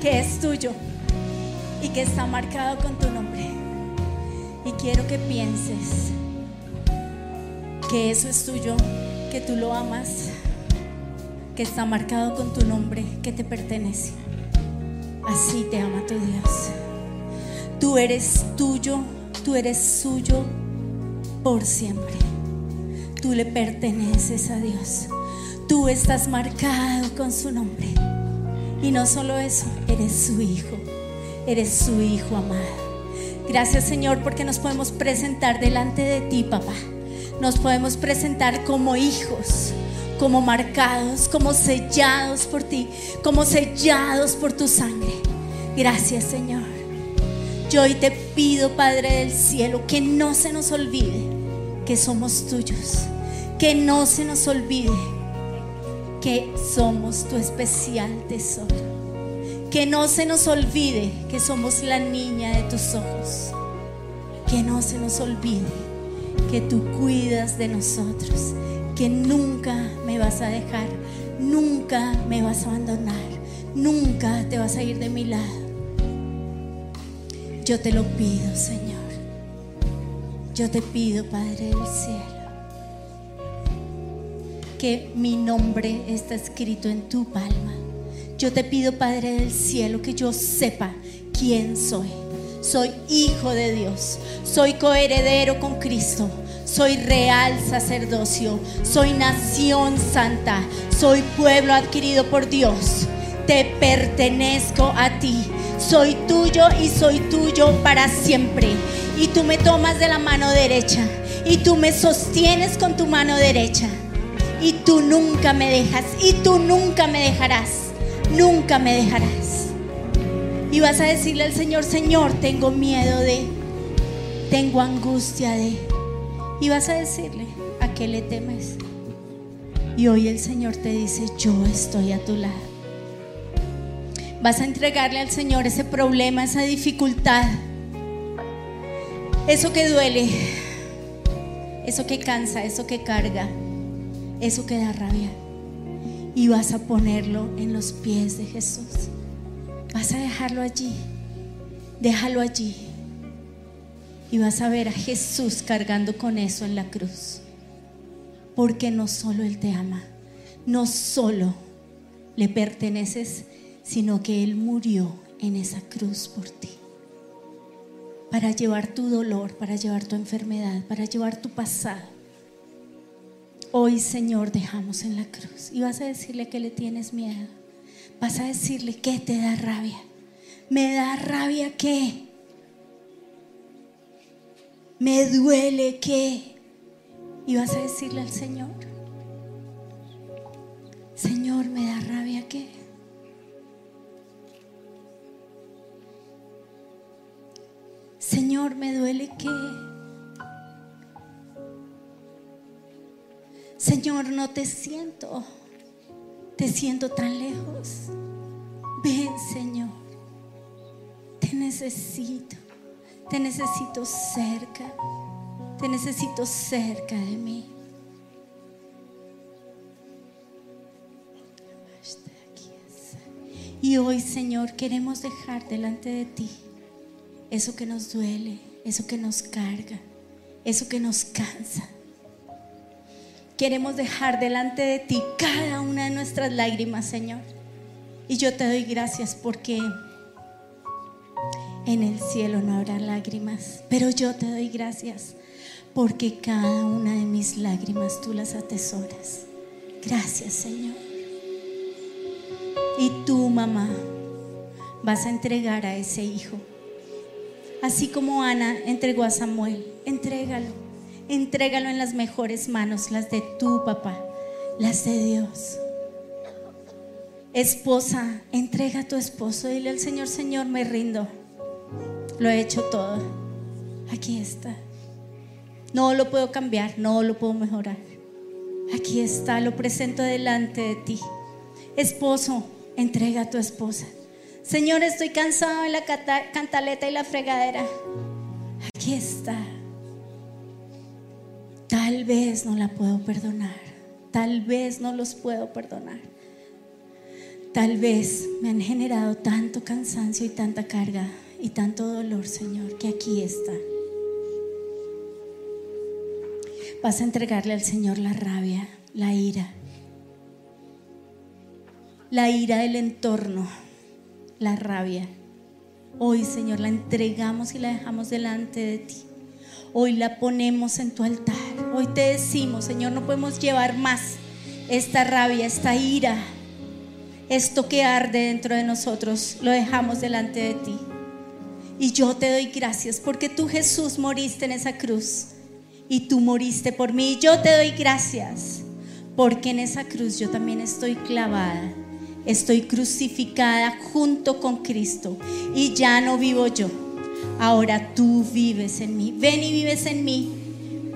que es tuyo y que está marcado con tu nombre. Y quiero que pienses que eso es tuyo, que tú lo amas, que está marcado con tu nombre, que te pertenece. Así te ama tu Dios. Tú eres tuyo, tú eres suyo por siempre. Tú le perteneces a Dios. Tú estás marcado con su nombre. Y no solo eso, eres su hijo. Eres su hijo amado. Gracias Señor porque nos podemos presentar delante de ti, papá. Nos podemos presentar como hijos, como marcados, como sellados por ti, como sellados por tu sangre. Gracias Señor. Yo hoy te pido, Padre del cielo, que no se nos olvide que somos tuyos. Que no se nos olvide que somos tu especial tesoro. Que no se nos olvide que somos la niña de tus ojos. Que no se nos olvide que tú cuidas de nosotros. Que nunca me vas a dejar. Nunca me vas a abandonar. Nunca te vas a ir de mi lado. Yo te lo pido, Señor. Yo te pido, Padre del cielo que mi nombre está escrito en tu palma. Yo te pido, Padre del cielo, que yo sepa quién soy. Soy hijo de Dios, soy coheredero con Cristo, soy real sacerdocio, soy nación santa, soy pueblo adquirido por Dios. Te pertenezco a ti, soy tuyo y soy tuyo para siempre. Y tú me tomas de la mano derecha y tú me sostienes con tu mano derecha y tú nunca me dejas y tú nunca me dejarás, nunca me dejarás. Y vas a decirle al Señor, Señor, tengo miedo de, tengo angustia de, y vas a decirle, ¿a qué le temes? Y hoy el Señor te dice, yo estoy a tu lado. Vas a entregarle al Señor ese problema, esa dificultad, eso que duele, eso que cansa, eso que carga eso que da rabia. Y vas a ponerlo en los pies de Jesús. Vas a dejarlo allí. Déjalo allí. Y vas a ver a Jesús cargando con eso en la cruz. Porque no solo Él te ama, no solo le perteneces, sino que Él murió en esa cruz por ti. Para llevar tu dolor, para llevar tu enfermedad, para llevar tu pasado Hoy, Señor, dejamos en la cruz. Y vas a decirle que le tienes miedo. Vas a decirle que te da rabia. Me da rabia que. Me duele que. Y vas a decirle al Señor. Señor, me da rabia que. Señor, me duele que. Señor, no te siento, te siento tan lejos. Ven, Señor, te necesito, te necesito cerca, te necesito cerca de mí. Y hoy, Señor, queremos dejar delante de ti eso que nos duele, eso que nos carga, eso que nos cansa queremos dejar delante de ti cada una de nuestras lágrimas, Señor. Y yo te doy gracias porque en el cielo no habrá lágrimas, pero yo te doy gracias porque cada una de mis lágrimas tú las atesoras. Gracias, Señor. Y tú, mamá, vas a entregar a ese hijo. Así como Ana entregó a Samuel, entrégalo entrégalo en las mejores manos, las de tu papá, las de Dios. Esposa, entrega a tu esposo, dile al Señor, Señor, me rindo. Lo he hecho todo. Aquí está. No lo puedo cambiar, no lo puedo mejorar. Aquí está, lo presento delante de ti. Esposo, entrega a tu esposa. Señor, estoy cansado de la cantaleta y la fregadera. Aquí está. Tal vez no la puedo perdonar. Tal vez no los puedo perdonar. Tal vez me han generado tanto cansancio y tanta carga y tanto dolor, Señor, que aquí está. Vas a entregarle al Señor la rabia, la ira, la ira del entorno, la rabia. Hoy, Señor, la entregamos y la dejamos delante de ti. Hoy la ponemos en tu altar. Hoy te decimos, Señor, no podemos llevar más esta rabia, esta ira, esto que arde dentro de nosotros, lo dejamos delante de ti. Y yo te doy gracias porque tú Jesús moriste en esa cruz y tú moriste por mí. Y yo te doy gracias porque en esa cruz yo también estoy clavada, estoy crucificada junto con Cristo y ya no vivo yo. Ahora tú vives en mí. Ven y vives en mí.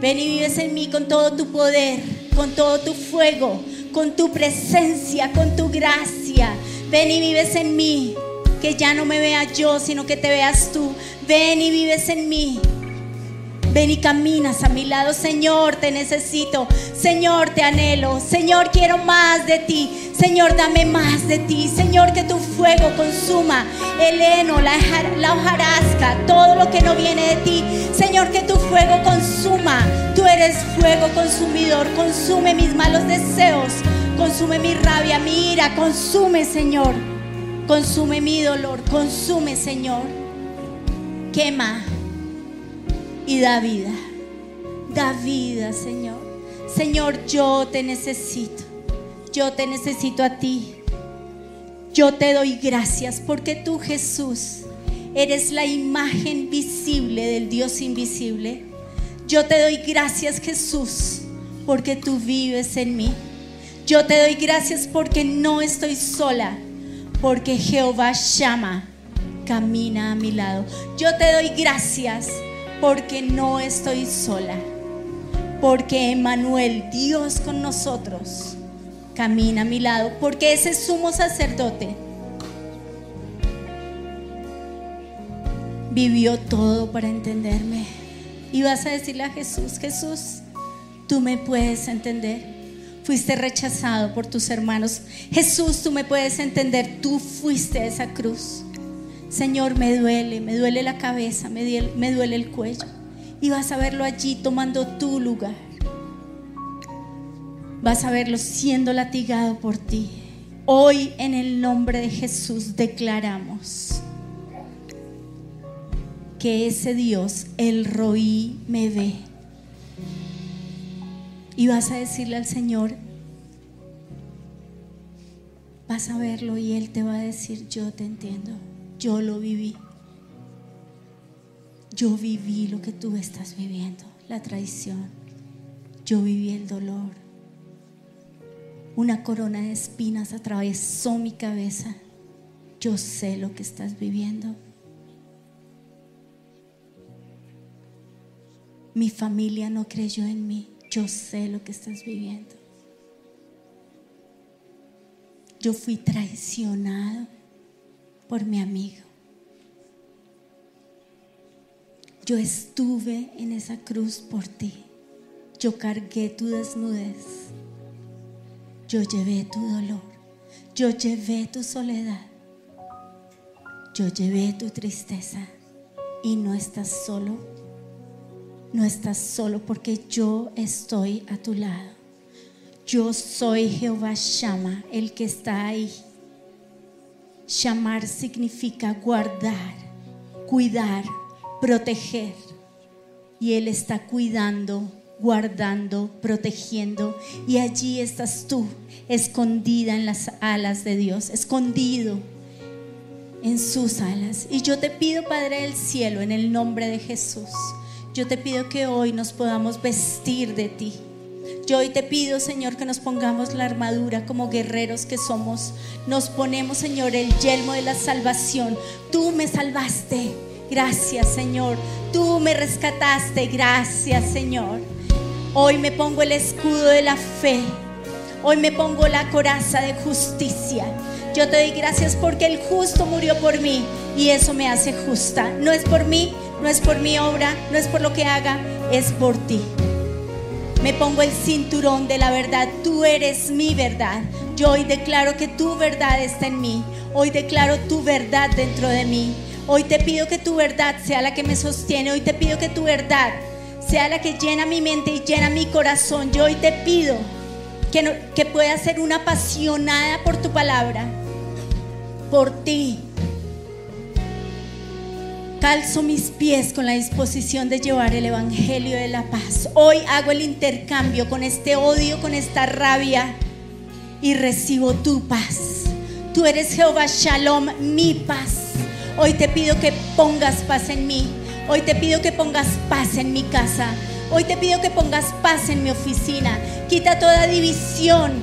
Ven y vives en mí con todo tu poder, con todo tu fuego, con tu presencia, con tu gracia. Ven y vives en mí. Que ya no me vea yo, sino que te veas tú. Ven y vives en mí. Ven y caminas a mi lado, Señor, te necesito. Señor, te anhelo. Señor, quiero más de ti. Señor, dame más de ti. Señor, que tu fuego consuma el heno, la, la hojarasca, todo lo que no viene de ti. Señor, que tu fuego consuma. Tú eres fuego consumidor. Consume mis malos deseos. Consume mi rabia, mi ira. Consume, Señor. Consume mi dolor. Consume, Señor. Quema y da vida. Da vida, Señor. Señor, yo te necesito. Yo te necesito a ti. Yo te doy gracias porque tú, Jesús, eres la imagen visible del Dios invisible. Yo te doy gracias, Jesús, porque tú vives en mí. Yo te doy gracias porque no estoy sola, porque Jehová llama, camina a mi lado. Yo te doy gracias porque no estoy sola, porque Emanuel, Dios con nosotros, camina a mi lado, porque ese sumo sacerdote vivió todo para entenderme. Y vas a decirle a Jesús, Jesús, tú me puedes entender. Fuiste rechazado por tus hermanos. Jesús, tú me puedes entender. Tú fuiste esa cruz. Señor, me duele, me duele la cabeza, me duele, me duele el cuello. Y vas a verlo allí tomando tu lugar. Vas a verlo siendo latigado por ti. Hoy en el nombre de Jesús declaramos que ese Dios, el roí, me ve. Y vas a decirle al Señor, vas a verlo y Él te va a decir, yo te entiendo. Yo lo viví. Yo viví lo que tú estás viviendo, la traición. Yo viví el dolor. Una corona de espinas atravesó mi cabeza. Yo sé lo que estás viviendo. Mi familia no creyó en mí. Yo sé lo que estás viviendo. Yo fui traicionado por mi amigo. Yo estuve en esa cruz por ti. Yo cargué tu desnudez. Yo llevé tu dolor. Yo llevé tu soledad. Yo llevé tu tristeza. Y no estás solo. No estás solo porque yo estoy a tu lado. Yo soy Jehová Shama, el que está ahí Llamar significa guardar, cuidar, proteger. Y Él está cuidando, guardando, protegiendo. Y allí estás tú, escondida en las alas de Dios, escondido en sus alas. Y yo te pido, Padre del Cielo, en el nombre de Jesús, yo te pido que hoy nos podamos vestir de ti yo hoy te pido, Señor, que nos pongamos la armadura como guerreros que somos. Nos ponemos, Señor, el yelmo de la salvación. Tú me salvaste. Gracias, Señor. Tú me rescataste. Gracias, Señor. Hoy me pongo el escudo de la fe. Hoy me pongo la coraza de justicia. Yo te doy gracias porque el justo murió por mí y eso me hace justa. No es por mí, no es por mi obra, no es por lo que haga, es por ti. Me pongo el cinturón de la verdad. Tú eres mi verdad. Yo hoy declaro que tu verdad está en mí. Hoy declaro tu verdad dentro de mí. Hoy te pido que tu verdad sea la que me sostiene. Hoy te pido que tu verdad sea la que llena mi mente y llena mi corazón. Yo hoy te pido que, que pueda ser una apasionada por tu palabra, por ti. Calzo mis pies con la disposición de llevar el Evangelio de la paz. Hoy hago el intercambio con este odio, con esta rabia y recibo tu paz. Tú eres Jehová Shalom, mi paz. Hoy te pido que pongas paz en mí. Hoy te pido que pongas paz en mi casa. Hoy te pido que pongas paz en mi oficina. Quita toda división.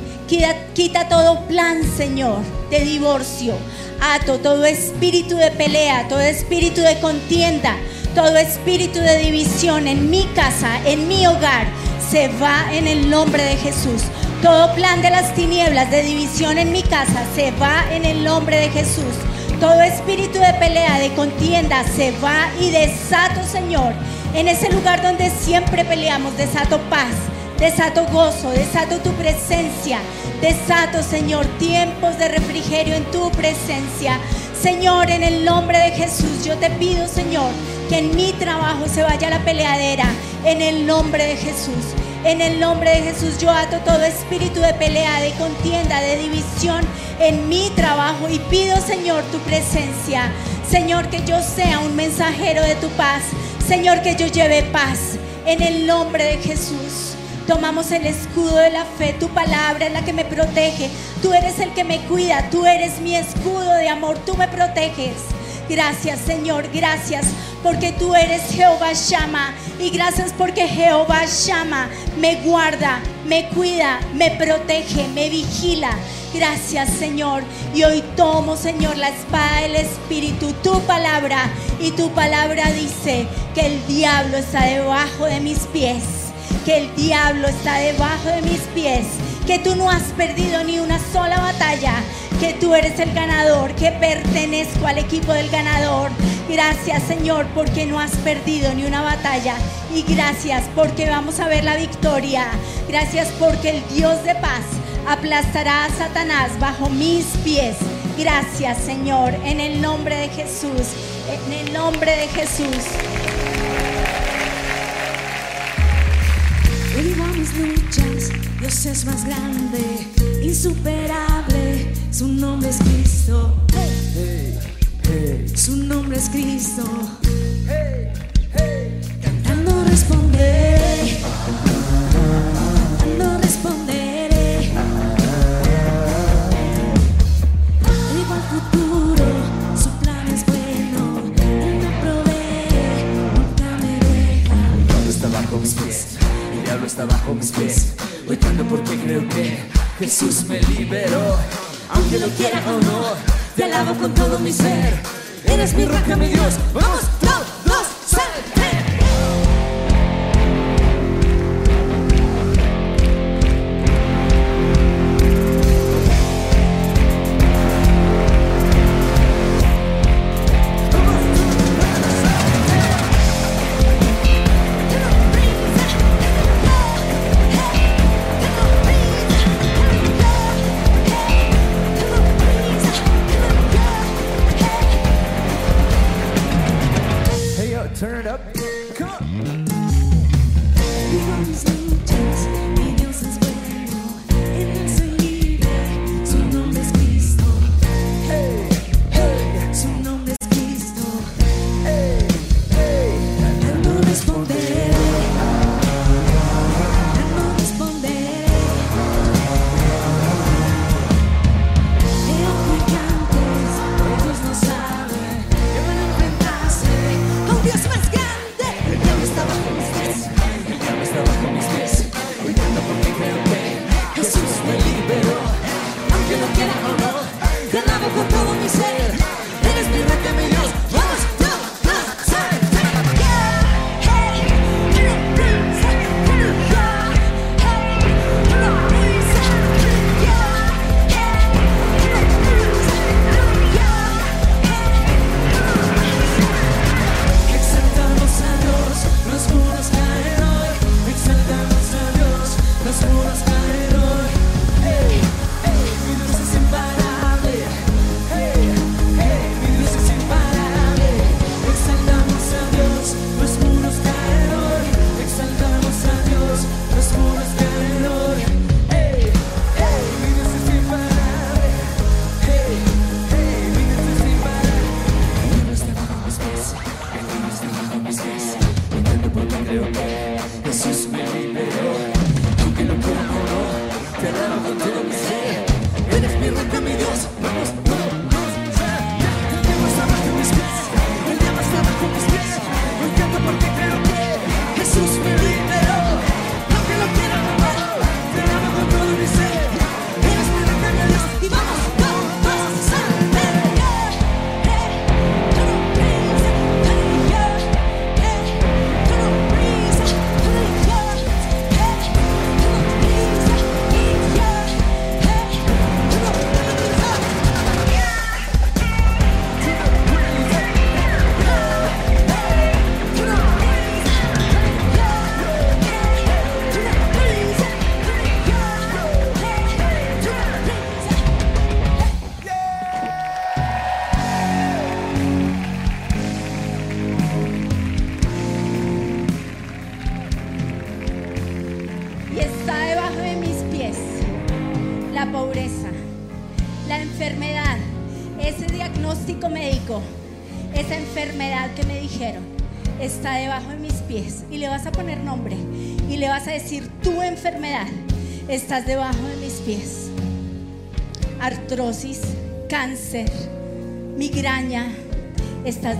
Quita, todo plan, Señor, de divorcio. Ato todo espíritu de pelea, todo espíritu de contienda, todo espíritu de división en mi casa, en mi hogar. Se va en el nombre de Jesús. Todo plan de las tinieblas de división en mi casa se va en el nombre de Jesús. Todo espíritu de pelea, de contienda, se va y desato, Señor. En ese lugar donde siempre peleamos, desato paz, desato gozo, desato tu presencia. Desato, Señor, tiempos de refrigerio en tu presencia. Señor, en el nombre de Jesús, yo te pido, Señor, que en mi trabajo se vaya la peleadera. En el nombre de Jesús. En el nombre de Jesús yo ato todo espíritu de pelea, de contienda, de división en mi trabajo y pido, Señor, tu presencia. Señor, que yo sea un mensajero de tu paz. Señor, que yo lleve paz en el nombre de Jesús. Tomamos el escudo de la fe, tu palabra es la que me protege. Tú eres el que me cuida, tú eres mi escudo de amor, tú me proteges. Gracias, Señor, gracias porque tú eres Jehová Shama. Y gracias porque Jehová Shama me guarda, me cuida, me protege, me vigila. Gracias Señor. Y hoy tomo Señor la espada del Espíritu, tu palabra. Y tu palabra dice que el diablo está debajo de mis pies. Que el diablo está debajo de mis pies. Que tú no has perdido ni una sola batalla que tú eres el ganador, que pertenezco al equipo del ganador. Gracias Señor porque no has perdido ni una batalla y gracias porque vamos a ver la victoria. Gracias porque el Dios de paz aplastará a Satanás bajo mis pies. Gracias Señor, en el nombre de Jesús, en el nombre de Jesús. Mis luchas, Dios es más grande, insuperable, su nombre es Cristo. Su nombre es Cristo. Cantando responderé, diablo está bajo mis pies. Hoy canto porque creo que Jesús me liberó. Aunque lo quiera o no, te alabo con todo mi ser. Eres mi roca, mi Dios. Vamos,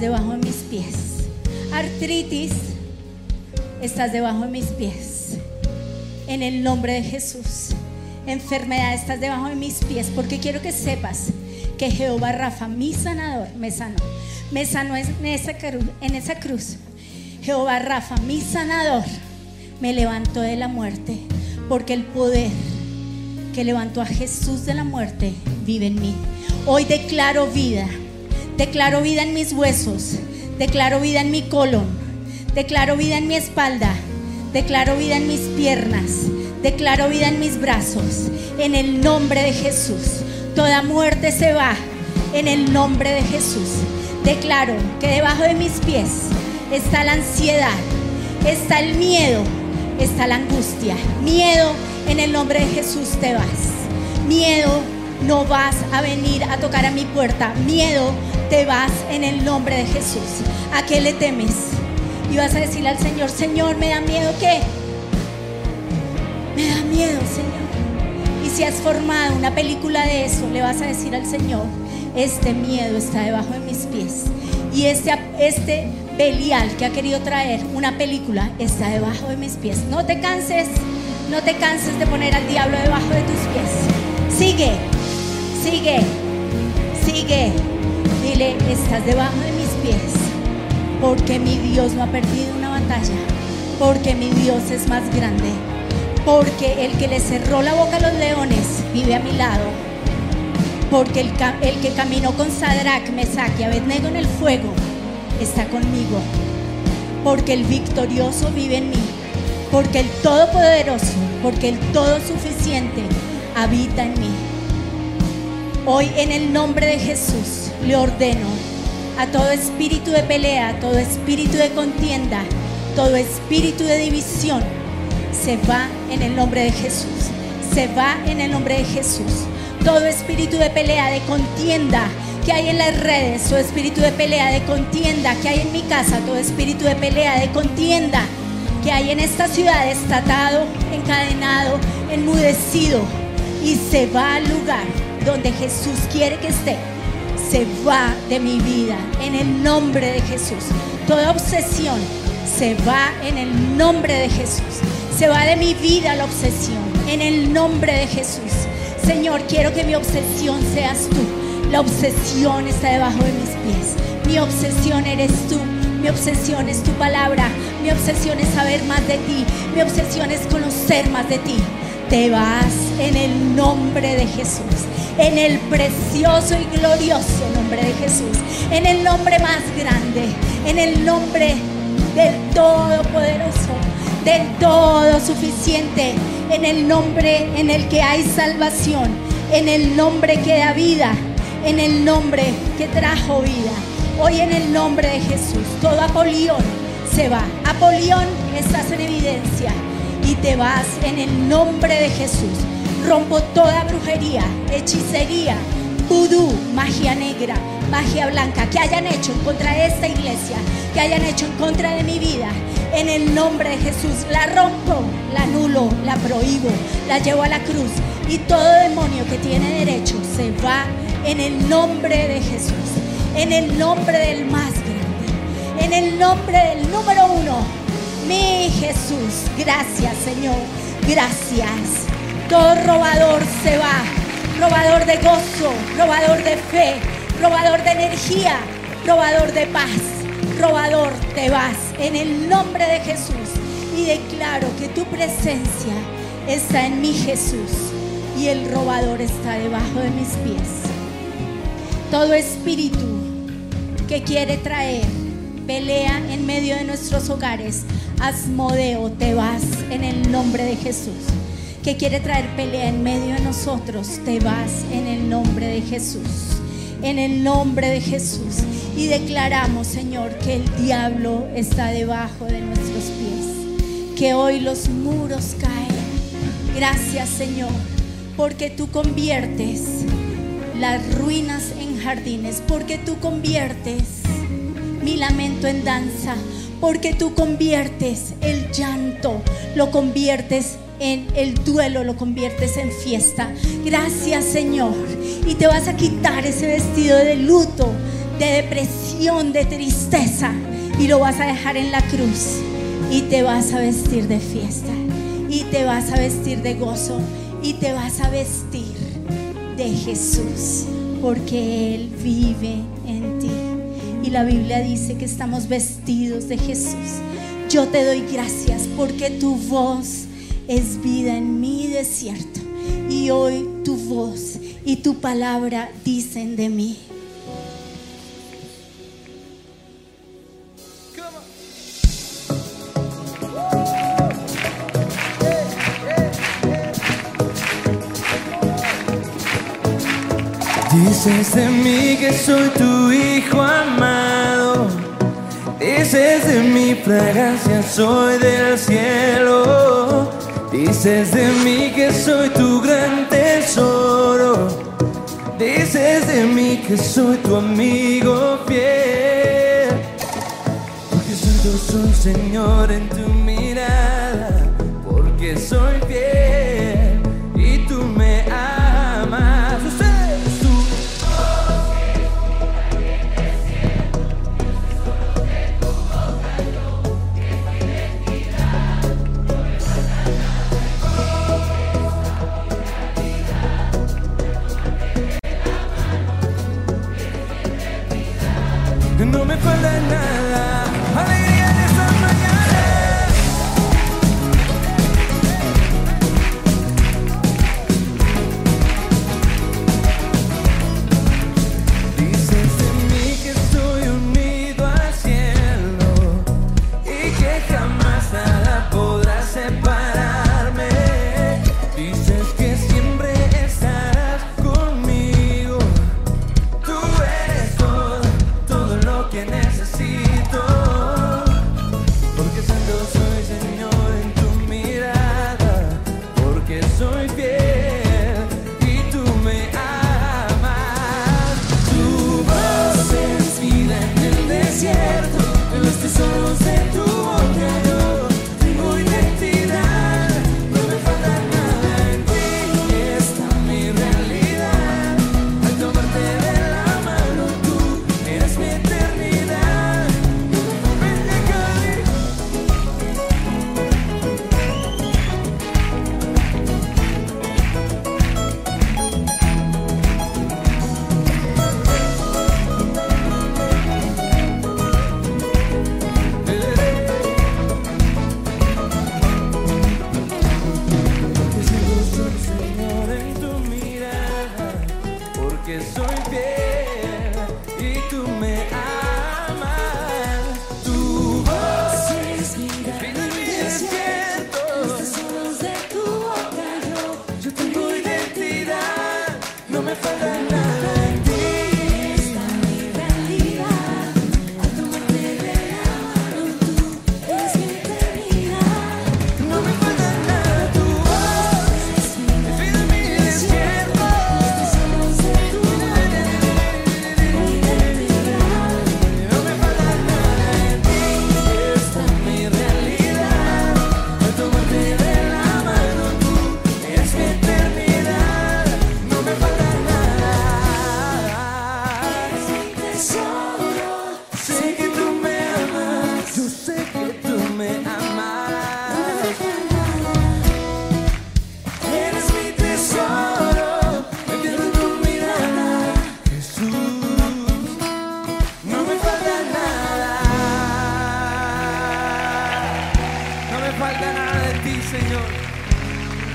debajo de mis pies. Artritis, estás debajo de mis pies. En el nombre de Jesús. Enfermedad, estás debajo de mis pies. Porque quiero que sepas que Jehová Rafa, mi sanador, me sanó. Me sanó en esa, en esa cruz. Jehová Rafa, mi sanador, me levantó de la muerte. Porque el poder que levantó a Jesús de la muerte vive en mí. Hoy declaro vida. Declaro vida en mis huesos. Declaro vida en mi colon. Declaro vida en mi espalda. Declaro vida en mis piernas. Declaro vida en mis brazos. En el nombre de Jesús. Toda muerte se va. En el nombre de Jesús. Declaro que debajo de mis pies está la ansiedad. Está el miedo. Está la angustia. Miedo en el nombre de Jesús te vas. Miedo no vas a venir a tocar a mi puerta. Miedo te vas en el nombre de Jesús. ¿A qué le temes? Y vas a decirle al Señor, Señor, ¿me da miedo qué? Me da miedo, Señor. Y si has formado una película de eso, le vas a decir al Señor, este miedo está debajo de mis pies. Y este, este Belial que ha querido traer una película está debajo de mis pies. No te canses, no te canses de poner al diablo debajo de tus pies. Sigue, sigue, sigue. Dile, estás debajo de mis pies. Porque mi Dios no ha perdido una batalla. Porque mi Dios es más grande. Porque el que le cerró la boca a los leones vive a mi lado. Porque el, que caminó con Sadrach, Mesach y Abednego en el fuego está conmigo. Porque el victorioso vive en mí. Porque el todopoderoso, porque el todo suficiente habita en mí. Hoy en el nombre de Jesús le ordeno a todo espíritu de pelea, todo espíritu de contienda, todo espíritu de división, se va en el nombre de Jesús. Se va en el nombre de Jesús. Todo espíritu de pelea, de contienda que hay en las redes, todo espíritu de pelea, de contienda que hay en mi casa, todo espíritu de pelea, de contienda que hay en esta ciudad está atado, encadenado, enmudecido y se va al lugar donde Jesús quiere que esté. Se va de mi vida en el nombre de Jesús. Toda obsesión se va en el nombre de Jesús. Se va de mi vida la obsesión en el nombre de Jesús. Señor, quiero que mi obsesión seas tú. La obsesión está debajo de mis pies. Mi obsesión eres tú. Mi obsesión es tu palabra. Mi obsesión es saber más de ti. Mi obsesión es conocer más de ti. Te vas en el nombre de Jesús. En el precioso y glorioso nombre de Jesús. En el nombre más grande. En el nombre del Todopoderoso. Del todo suficiente. En el nombre en el que hay salvación. En el nombre que da vida. En el nombre que trajo vida. Hoy en el nombre de Jesús, todo Apolión se va. Apolión, estás en evidencia y te vas en el nombre de Jesús. Rompo toda brujería, hechicería, vudú, magia negra, magia blanca que hayan hecho en contra de esta iglesia, que hayan hecho en contra de mi vida. En el nombre de Jesús la rompo, la anulo, la prohíbo, la llevo a la cruz y todo demonio que tiene derecho se va en el nombre de Jesús en el nombre del más grande, en el nombre del número uno, mi Jesús. Gracias, Señor. Gracias. Todo robador se va, robador de gozo, robador de fe, robador de energía, robador de paz, robador te vas en el nombre de Jesús. Y declaro que tu presencia está en mi Jesús y el robador está debajo de mis pies todo espíritu que quiere traer pelea en medio de nuestros hogares, Asmodeo, te vas en el nombre de Jesús. Que quiere traer pelea en medio de nosotros, te vas en el nombre de Jesús. En el nombre de Jesús. Y declaramos, Señor, que el diablo está debajo de nuestros pies. Que hoy los muros caen. Gracias, Señor porque tú conviertes las ruinas en jardines, porque tú conviertes mi lamento en danza, porque tú conviertes el llanto, lo conviertes en el duelo, lo conviertes en fiesta. Gracias Señor. Y te vas a quitar ese vestido de luto, de depresión, de tristeza, y lo vas a dejar en la cruz. Y te vas a vestir de fiesta, y te vas a vestir de gozo, y te vas a vestir de Jesús, porque Él vive en ti. Y la Biblia dice que estamos vestidos de Jesús. Yo te doy gracias porque tu voz es vida en mi desierto. Y hoy tu voz y tu palabra dicen de mí. Dices de mí que soy tu hijo amado. Dices de mi fragancia soy del cielo. Dices de mí que soy tu gran tesoro. Dices de mí que soy tu amigo fiel. Porque santo soy Señor en tu mirada. Porque soy fiel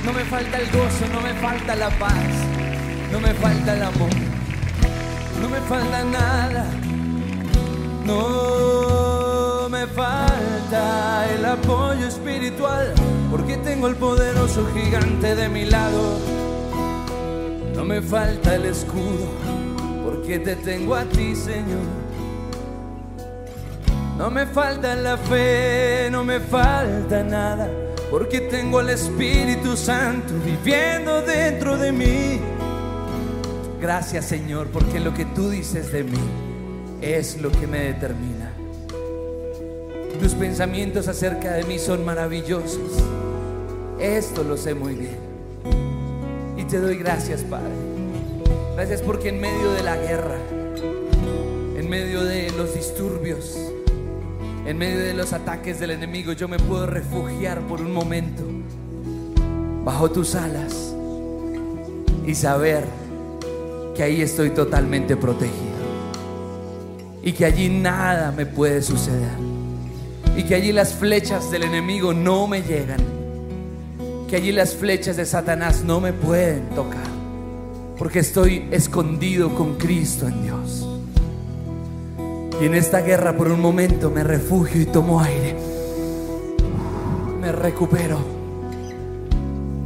No me falta el gozo, no me falta la paz, no me falta el amor, no me falta nada. No me falta el apoyo espiritual, porque tengo el poderoso gigante de mi lado. No me falta el escudo, porque te tengo a ti, Señor. No me falta la fe, no me falta nada, porque tengo al Espíritu Santo viviendo dentro de mí. Gracias Señor, porque lo que tú dices de mí es lo que me determina. Tus pensamientos acerca de mí son maravillosos. Esto lo sé muy bien. Y te doy gracias, Padre. Gracias porque en medio de la guerra, en medio de los disturbios, en medio de los ataques del enemigo, yo me puedo refugiar por un momento bajo tus alas y saber que ahí estoy totalmente protegido y que allí nada me puede suceder y que allí las flechas del enemigo no me llegan, que allí las flechas de Satanás no me pueden tocar, porque estoy escondido con Cristo en Dios. Y en esta guerra por un momento me refugio y tomo aire, me recupero.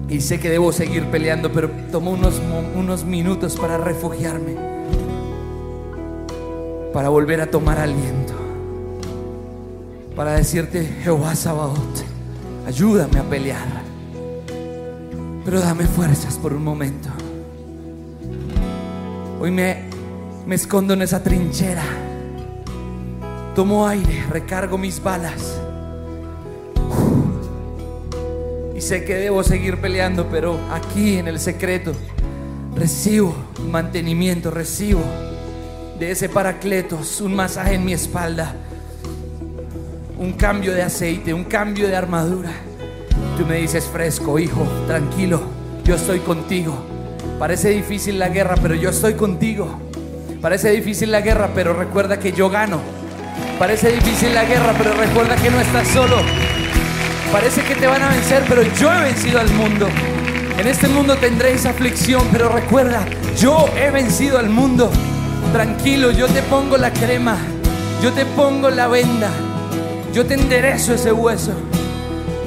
Y sé que debo seguir peleando, pero tomo unos, unos minutos para refugiarme, para volver a tomar aliento para decirte, Jehová Sabaoth, ayúdame a pelear. Pero dame fuerzas por un momento. Hoy me, me escondo en esa trinchera. Tomo aire, recargo mis balas. Y sé que debo seguir peleando, pero aquí en el secreto recibo mantenimiento, recibo de ese paracletos, un masaje en mi espalda un cambio de aceite, un cambio de armadura. Tú me dices, fresco, hijo, tranquilo, yo estoy contigo. Parece difícil la guerra, pero yo estoy contigo. Parece difícil la guerra, pero recuerda que yo gano. Parece difícil la guerra, pero recuerda que no estás solo. Parece que te van a vencer, pero yo he vencido al mundo. En este mundo tendréis aflicción, pero recuerda, yo he vencido al mundo. Tranquilo, yo te pongo la crema, yo te pongo la venda, yo te enderezo ese hueso.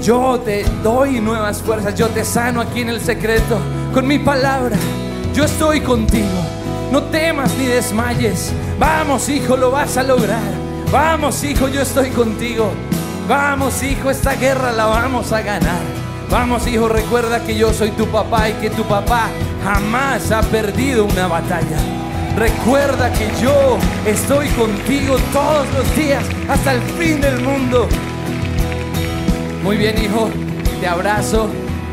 Yo te doy nuevas fuerzas, yo te sano aquí en el secreto con mi palabra. Yo estoy contigo. No temas ni desmayes. Vamos, hijo, lo vas a lograr. Vamos, hijo, yo estoy contigo. Vamos, hijo, esta guerra la vamos a ganar. Vamos, hijo, recuerda que yo soy tu papá y que tu papá jamás ha perdido una batalla. Recuerda que yo estoy contigo todos los días hasta el fin del mundo. Muy bien, hijo, te abrazo,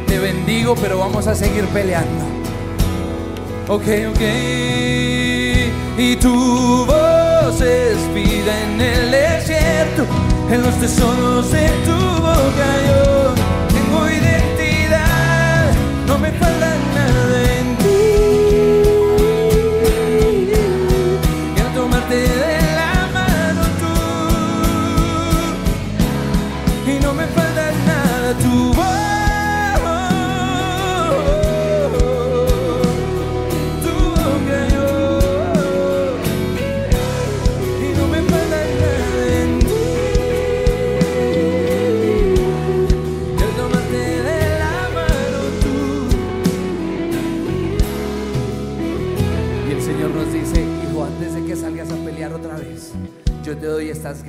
te bendigo, pero vamos a seguir peleando. Ok, ok. Y tu voz es en el desierto, en los tesoros de tu boca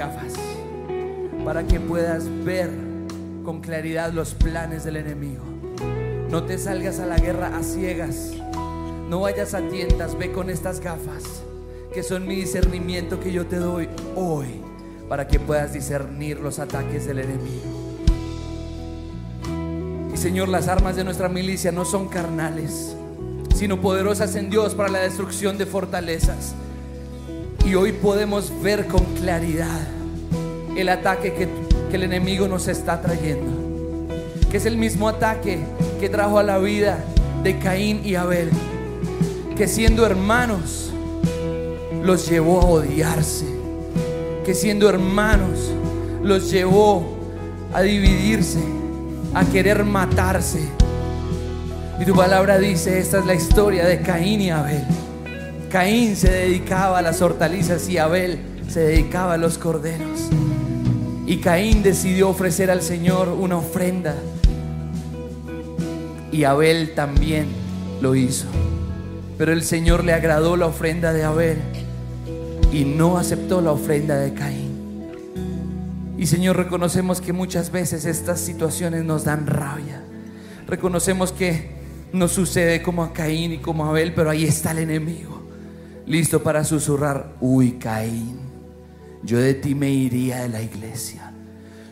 gafas para que puedas ver con claridad los planes del enemigo. No te salgas a la guerra a ciegas. No vayas a tientas, ve con estas gafas, que son mi discernimiento que yo te doy hoy, para que puedas discernir los ataques del enemigo. Y Señor, las armas de nuestra milicia no son carnales, sino poderosas en Dios para la destrucción de fortalezas. Y hoy podemos ver con claridad el ataque que, que el enemigo nos está trayendo. Que es el mismo ataque que trajo a la vida de Caín y Abel. Que siendo hermanos los llevó a odiarse. Que siendo hermanos los llevó a dividirse, a querer matarse. Y tu palabra dice, esta es la historia de Caín y Abel. Caín se dedicaba a las hortalizas y Abel se dedicaba a los corderos. Y Caín decidió ofrecer al Señor una ofrenda. Y Abel también lo hizo. Pero el Señor le agradó la ofrenda de Abel y no aceptó la ofrenda de Caín. Y Señor, reconocemos que muchas veces estas situaciones nos dan rabia. Reconocemos que nos sucede como a Caín y como a Abel, pero ahí está el enemigo, listo para susurrar, uy Caín, yo de ti me iría de la iglesia,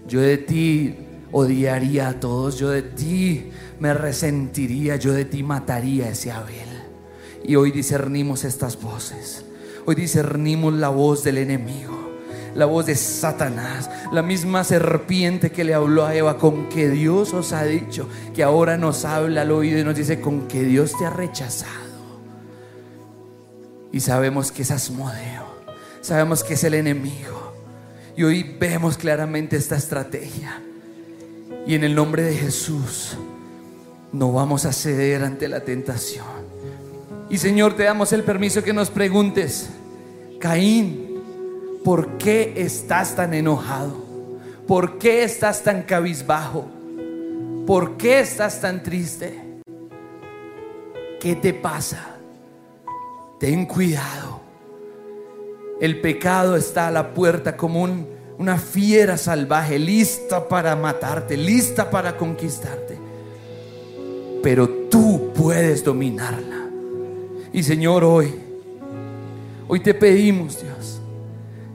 yo de ti odiaría a todos, yo de ti me resentiría, yo de ti mataría a ese Abel. Y hoy discernimos estas voces, hoy discernimos la voz del enemigo la voz de Satanás, la misma serpiente que le habló a Eva, con que Dios os ha dicho, que ahora nos habla al oído y nos dice, con que Dios te ha rechazado. Y sabemos que es Asmodeo, sabemos que es el enemigo. Y hoy vemos claramente esta estrategia. Y en el nombre de Jesús no vamos a ceder ante la tentación. Y Señor, te damos el permiso que nos preguntes, Caín, ¿por qué estás tan enojado? ¿Por qué estás tan cabizbajo? ¿Por qué estás tan triste? ¿Qué te pasa? Ten cuidado. El pecado está a la puerta como un, una fiera salvaje, lista para matarte, lista para conquistarte. Pero tú puedes dominarla. Y Señor, hoy, hoy te pedimos, Dios,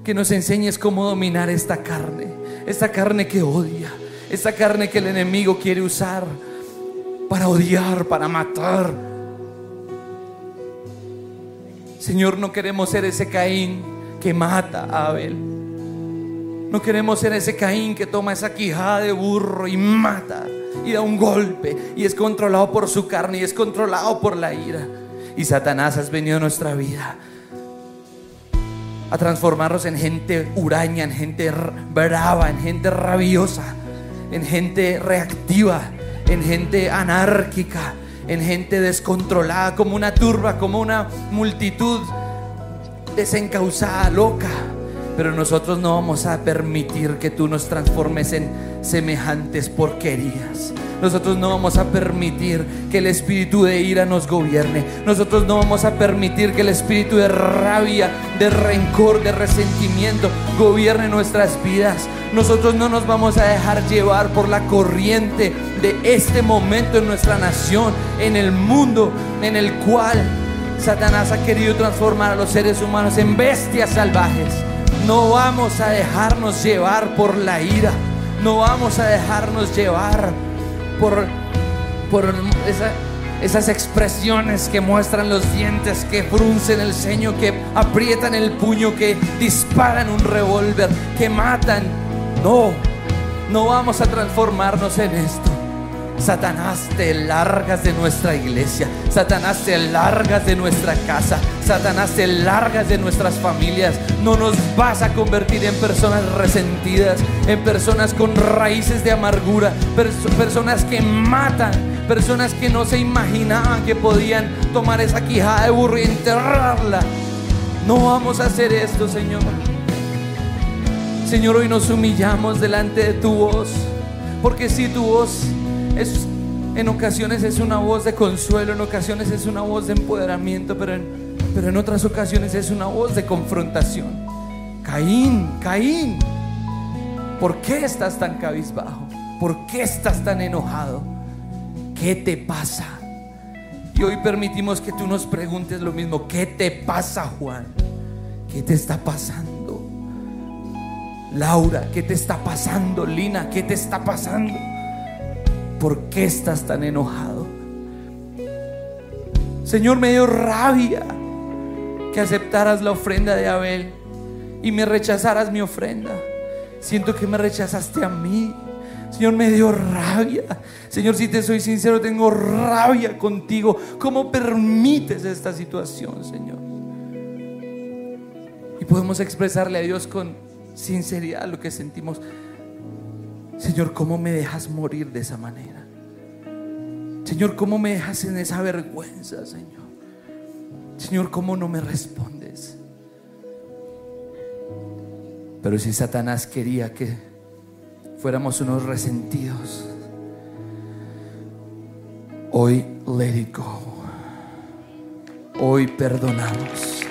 que nos enseñes cómo dominar esta carne, esta carne que odia, esta carne que el enemigo quiere usar para odiar, para matar. Señor, no queremos ser ese Caín que mata a Abel. No queremos ser ese Caín que toma esa quijada de burro y mata y da un golpe y es controlado por su carne y es controlado por la ira. Y Satanás has venido a nuestra vida a transformarnos en gente huraña, en gente brava, en gente rabiosa, en gente reactiva, en gente anárquica, en gente descontrolada, como una turba, como una multitud desencausada, loca. Pero nosotros no vamos a permitir que tú nos transformes en semejantes porquerías. Nosotros no vamos a permitir que el espíritu de ira nos gobierne. Nosotros no vamos a permitir que el espíritu de rabia, de rencor, de resentimiento gobierne nuestras vidas. Nosotros no nos vamos a dejar llevar por la corriente de este momento en nuestra nación, en el mundo en el cual Satanás ha querido transformar a los seres humanos en bestias salvajes. No vamos a dejarnos llevar por la ira. No vamos a dejarnos llevar por, por esa- esas expresiones que muestran los dientes, que fruncen el ceño, que aprietan el puño, que disparan un revólver, que matan. No, no vamos a transformarnos en esto. Satanás, te largas de nuestra iglesia. Satanás, te largas de nuestra casa. Satanás, te largas de nuestras familias. No nos vas a convertir en personas resentidas, en personas con raíces de amargura, perso- personas que matan, personas que no se imaginaban que podían tomar esa quijada de burro y enterrarla. No vamos a hacer esto, Señor. Señor, hoy nos humillamos delante de tu voz, porque si tu voz es, en ocasiones es una voz de consuelo, en ocasiones es una voz de empoderamiento, pero en, pero en otras ocasiones es una voz de confrontación. Caín, Caín, ¿por qué estás tan cabizbajo? ¿Por qué estás tan enojado? ¿Qué te pasa? Y hoy permitimos que tú nos preguntes lo mismo. ¿Qué te pasa, Juan? ¿Qué te está pasando? Laura, ¿qué te está pasando? Lina, ¿qué te está pasando? ¿Por qué estás tan enojado? Señor, me dio rabia que aceptaras la ofrenda de Abel y me rechazaras mi ofrenda. Siento que me rechazaste a mí. Señor, me dio rabia. Señor, si te soy sincero, tengo rabia contigo. ¿Cómo permites esta situación, Señor? Y podemos expresarle a Dios con sinceridad lo que sentimos. Señor, ¿cómo me dejas morir de esa manera? Señor, ¿cómo me dejas en esa vergüenza, Señor? Señor, ¿cómo no me respondes? Pero si Satanás quería que fuéramos unos resentidos, hoy let it go. Hoy perdonamos.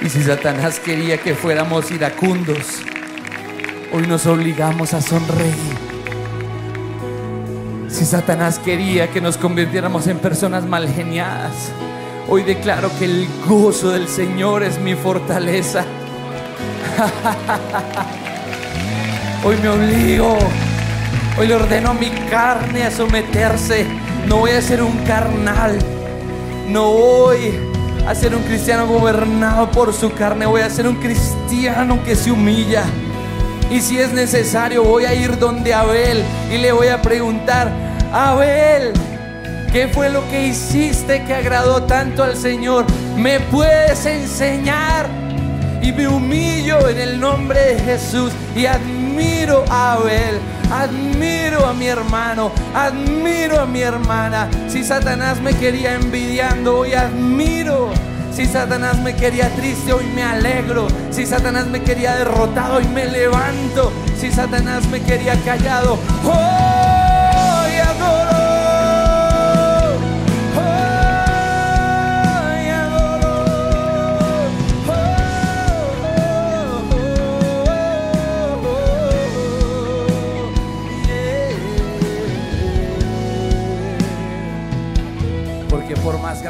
Y si Satanás quería que fuéramos iracundos, hoy nos obligamos a sonreír. Si Satanás quería que nos convirtiéramos en personas mal geniadas, hoy declaro que el gozo del Señor es mi fortaleza. Hoy me obligo, hoy le ordeno a mi carne a someterse. No voy a ser un carnal, no voy a ser un cristiano gobernado por su carne, voy a ser un cristiano que se humilla. Y si es necesario, voy a ir donde Abel y le voy a preguntar, Abel, ¿qué fue lo que hiciste que agradó tanto al Señor? ¿Me puedes enseñar? Y me humillo en el nombre de Jesús y admiro a Abel, admiro a mi hermano, admiro a mi hermana. Si Satanás me quería envidiando, hoy admiro. Si Satanás me quería triste, hoy me alegro. Si Satanás me quería derrotado, hoy me levanto. Si Satanás me quería callado, hoy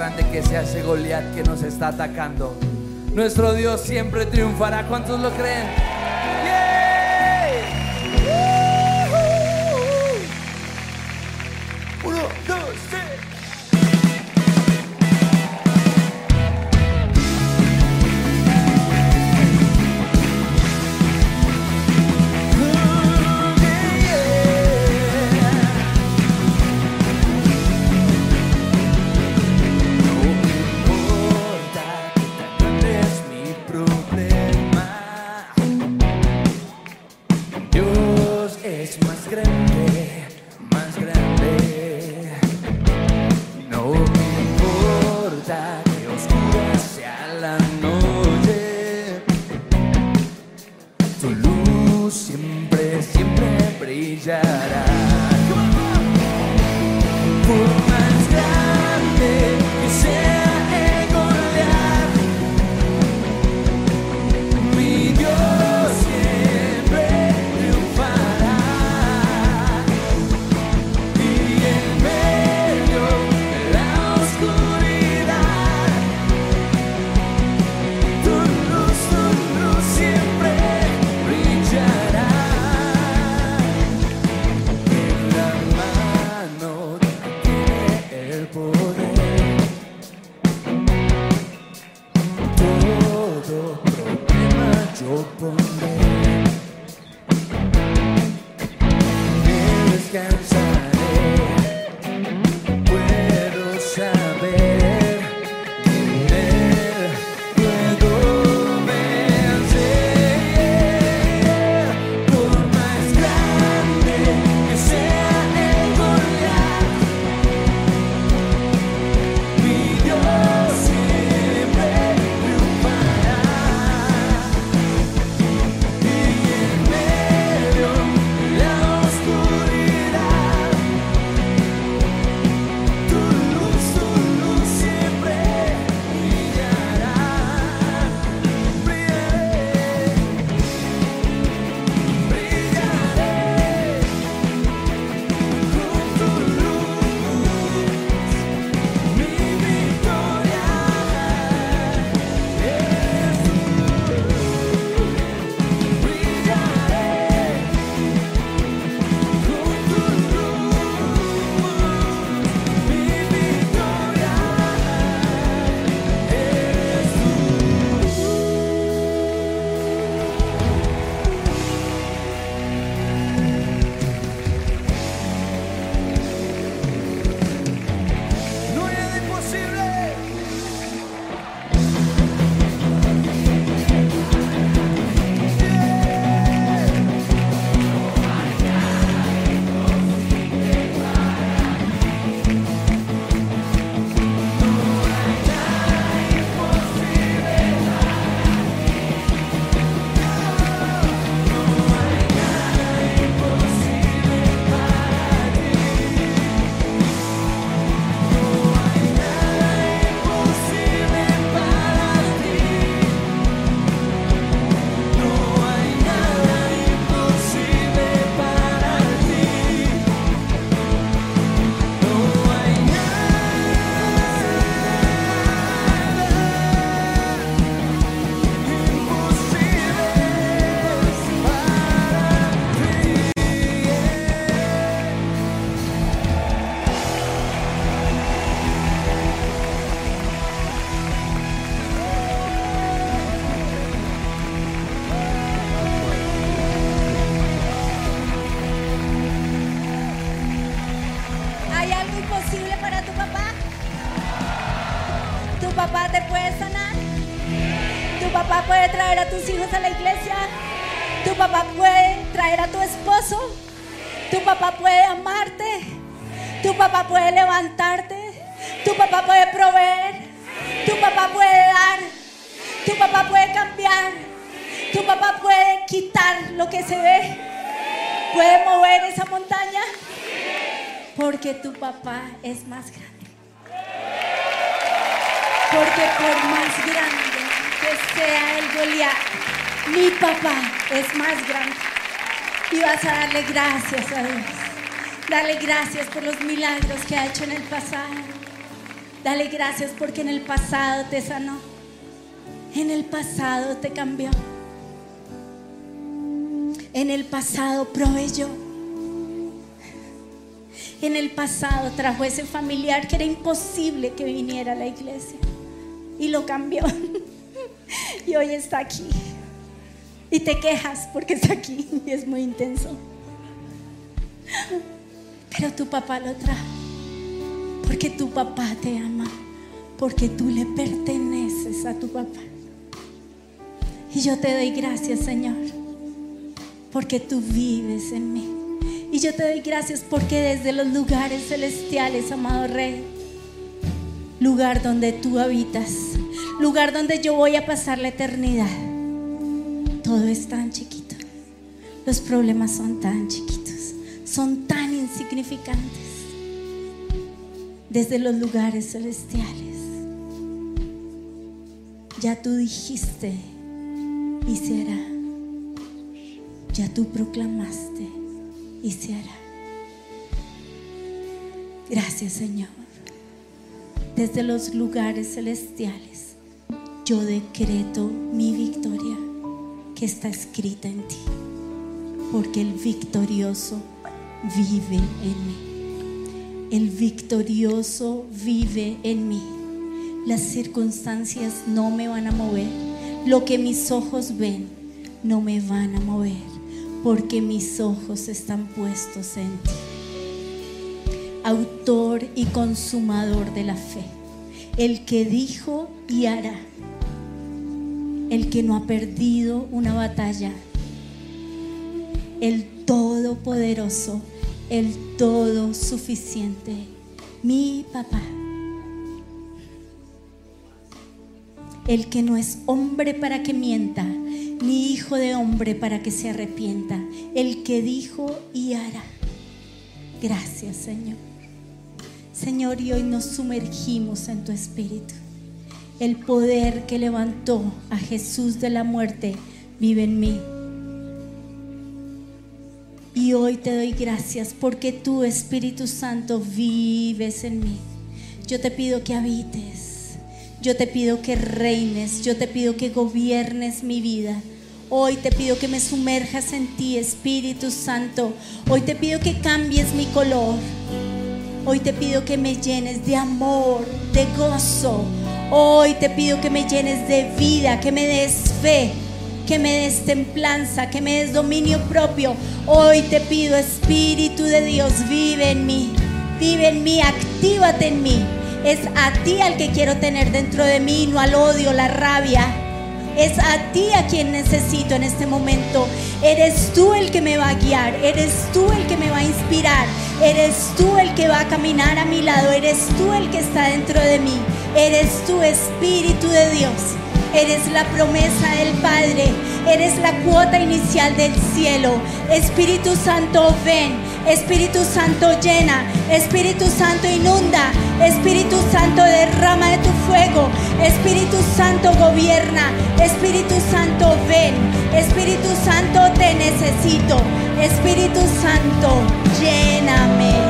grande que sea ese Goliat que nos está atacando, nuestro Dios siempre triunfará. ¿Cuántos lo creen? Para tu papá? ¿Tu papá te puede sanar? ¿Tu papá puede traer a tus hijos a la iglesia? ¿Tu papá puede traer a tu esposo? ¿Tu papá puede amarte? ¿Tu papá puede levantarte? ¿Tu papá puede proveer? ¿Tu papá puede dar? ¿Tu papá puede cambiar? ¿Tu papá puede quitar lo que se ve? ¿Puede mover esa montaña? Porque tu papá es más grande. Porque por más grande que sea el Goliat, mi papá es más grande. Y vas a darle gracias a Dios. Dale gracias por los milagros que ha hecho en el pasado. Dale gracias porque en el pasado te sanó. En el pasado te cambió. En el pasado proveyó. En el pasado trajo ese familiar que era imposible que viniera a la iglesia. Y lo cambió. Y hoy está aquí. Y te quejas porque está aquí y es muy intenso. Pero tu papá lo trajo. Porque tu papá te ama. Porque tú le perteneces a tu papá. Y yo te doy gracias, Señor. Porque tú vives en mí. Y yo te doy gracias porque desde los lugares celestiales, amado Rey, lugar donde tú habitas, lugar donde yo voy a pasar la eternidad, todo es tan chiquito. Los problemas son tan chiquitos, son tan insignificantes. Desde los lugares celestiales, ya tú dijiste y se hará. Ya tú proclamaste y se hará. Gracias Señor. Desde los lugares celestiales yo decreto mi victoria que está escrita en ti. Porque el victorioso vive en mí. El victorioso vive en mí. Las circunstancias no me van a mover. Lo que mis ojos ven no me van a mover. Porque mis ojos están puestos en ti. Autor y consumador de la fe, el que dijo y hará, el que no ha perdido una batalla, el todopoderoso, el todo suficiente, mi papá, el que no es hombre para que mienta, hijo de hombre para que se arrepienta, el que dijo y hará. Gracias, Señor. Señor, y hoy nos sumergimos en tu espíritu. El poder que levantó a Jesús de la muerte vive en mí. Y hoy te doy gracias porque tu Espíritu Santo vives en mí. Yo te pido que habites. Yo te pido que reines. Yo te pido que gobiernes mi vida. Hoy te pido que me sumerjas en ti, Espíritu Santo. Hoy te pido que cambies mi color. Hoy te pido que me llenes de amor, de gozo. Hoy te pido que me llenes de vida, que me des fe, que me des templanza, que me des dominio propio. Hoy te pido, Espíritu de Dios, vive en mí, vive en mí, actívate en mí. Es a ti al que quiero tener dentro de mí, no al odio, la rabia. Es a ti a quien necesito en este momento. Eres tú el que me va a guiar. Eres tú el que me va a inspirar. Eres tú el que va a caminar a mi lado. Eres tú el que está dentro de mí. Eres tú Espíritu de Dios. Eres la promesa del Padre. Eres la cuota inicial del cielo. Espíritu Santo, ven. Espíritu Santo, llena. Espíritu Santo, inunda. Espíritu Santo, derrama de tu fuego. Espíritu Santo, gobierna. Espíritu Santo, ven. Espíritu Santo, te necesito. Espíritu Santo, lléname.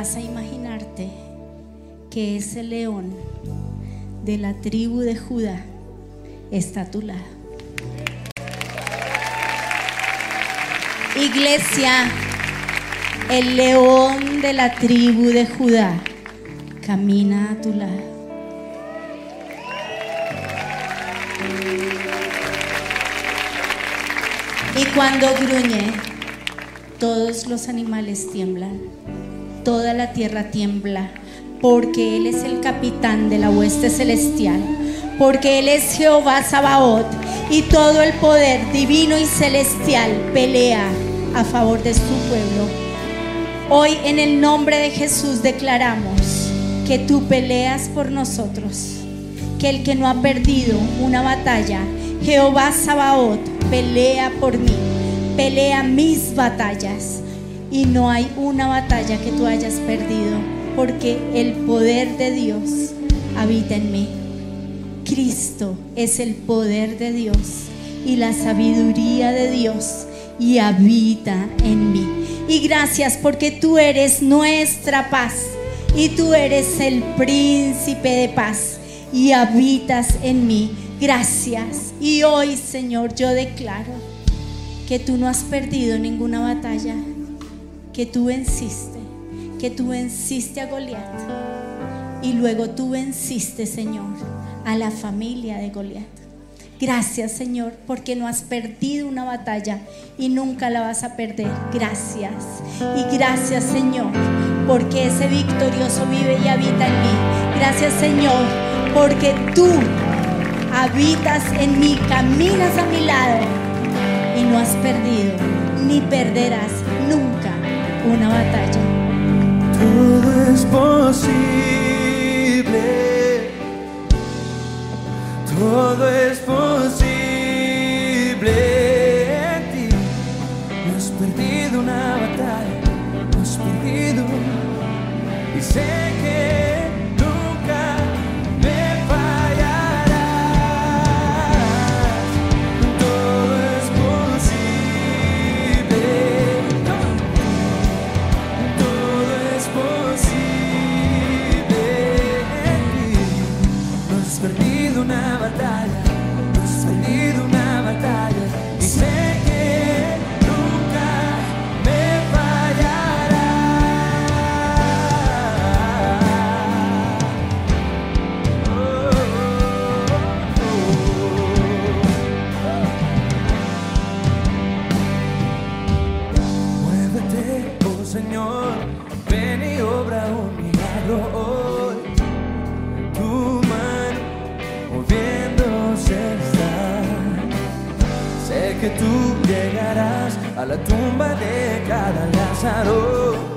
Vas a imaginarte que ese león de la tribu de Judá está a tu lado. Iglesia, el león de la tribu de Judá camina a tu lado. Y cuando gruñe, todos los animales tiemblan, toda la tierra tiembla, porque Él es el capitán de la hueste celestial, porque Él es Jehová Sabaoth, y todo el poder divino y celestial pelea a favor de su pueblo. Hoy en el nombre de Jesús declaramos que tú peleas por nosotros, que el que no ha perdido una batalla, Jehová Sabaoth, pelea por mí, pelea mis batallas. Y no hay una batalla que tú hayas perdido, porque el poder de Dios habita en mí. Cristo es el poder de Dios y la sabiduría de Dios y habita en mí. Y gracias porque tú eres nuestra paz y tú eres el príncipe de paz y habitas en mí. Gracias. Y hoy, Señor, yo declaro que tú no has perdido ninguna batalla, que tú venciste, que tú venciste a Goliat y luego tú venciste, Señor, a la familia de Goliat. Gracias, Señor, porque no has perdido una batalla y nunca la vas a perder. Gracias. Y gracias, Señor, porque ese victorioso vive y habita en mí. Gracias, Señor, porque tú habitas en mí, caminas a mi lado y no has perdido ni perderás una batalla. Todo es posible. Todo es posible en ti. No. a la tumba de cada Lázaro.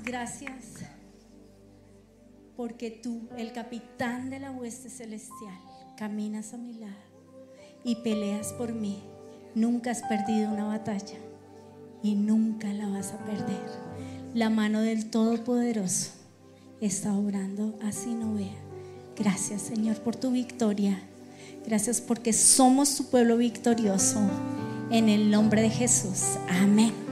gracias porque tú, el capitán de la hueste celestial, caminas a mi lado y peleas por mí. Nunca has perdido una batalla y nunca la vas a perder. La mano del Todopoderoso está obrando así no vea. Gracias Señor por tu victoria. Gracias porque somos tu pueblo victorioso. En el nombre de Jesús. Amén.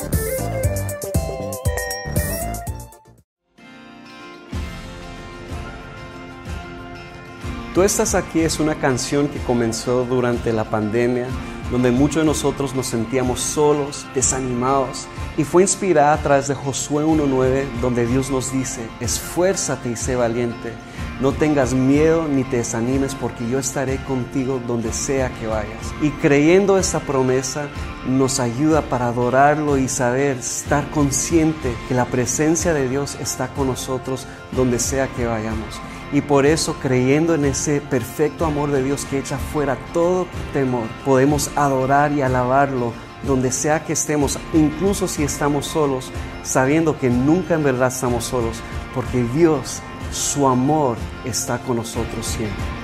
Tú estás aquí es una canción que comenzó durante la pandemia, donde muchos de nosotros nos sentíamos solos, desanimados, y fue inspirada a través de Josué 1.9, donde Dios nos dice, esfuérzate y sé valiente, no tengas miedo ni te desanimes, porque yo estaré contigo donde sea que vayas. Y creyendo esta promesa, nos ayuda para adorarlo y saber, estar consciente que la presencia de Dios está con nosotros donde sea que vayamos. Y por eso, creyendo en ese perfecto amor de Dios que echa fuera todo temor, podemos adorar y alabarlo donde sea que estemos, incluso si estamos solos, sabiendo que nunca en verdad estamos solos, porque Dios, su amor está con nosotros siempre.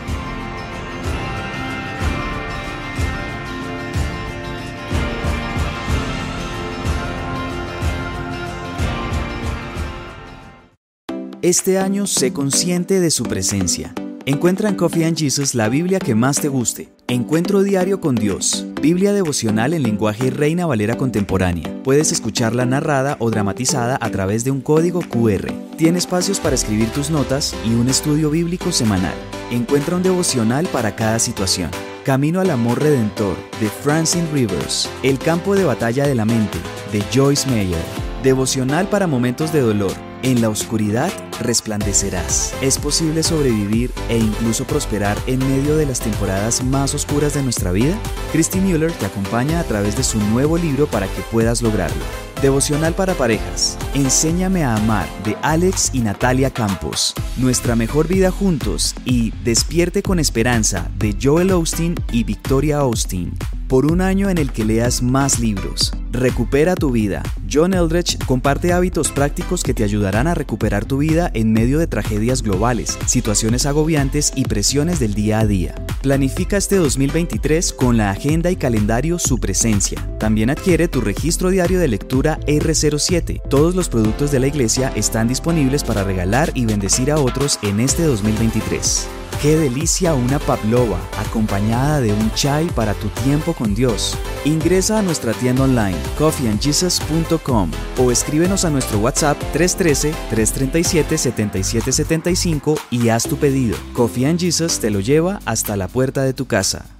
Este año sé consciente de su presencia. Encuentra en Coffee and Jesus la Biblia que más te guste. Encuentro diario con Dios. Biblia devocional en lenguaje Reina Valera contemporánea. Puedes escucharla narrada o dramatizada a través de un código QR. Tiene espacios para escribir tus notas y un estudio bíblico semanal. Encuentra un devocional para cada situación. Camino al Amor Redentor de Francine Rivers. El campo de batalla de la mente de Joyce Meyer. Devocional para momentos de dolor. En la oscuridad resplandecerás. Es posible sobrevivir e incluso prosperar en medio de las temporadas más oscuras de nuestra vida. Christy Mueller te acompaña a través de su nuevo libro para que puedas lograrlo. Devocional para parejas. Enséñame a amar de Alex y Natalia Campos. Nuestra mejor vida juntos y Despierte con esperanza de Joel Austin y Victoria Austin. Por un año en el que leas más libros. Recupera tu vida. John Eldredge comparte hábitos prácticos que te ayudarán a recuperar tu vida en medio de tragedias globales, situaciones agobiantes y presiones del día a día. Planifica este 2023 con la agenda y calendario Su Presencia. También adquiere tu registro diario de lectura R07. Todos los productos de la iglesia están disponibles para regalar y bendecir a otros en este 2023. Qué delicia una pavlova acompañada de un chai para tu tiempo con Dios. Ingresa a nuestra tienda online coffeeandjesus.com o escríbenos a nuestro WhatsApp 313-337-7775 y haz tu pedido. Coffee and Jesus te lo lleva hasta la puerta de tu casa.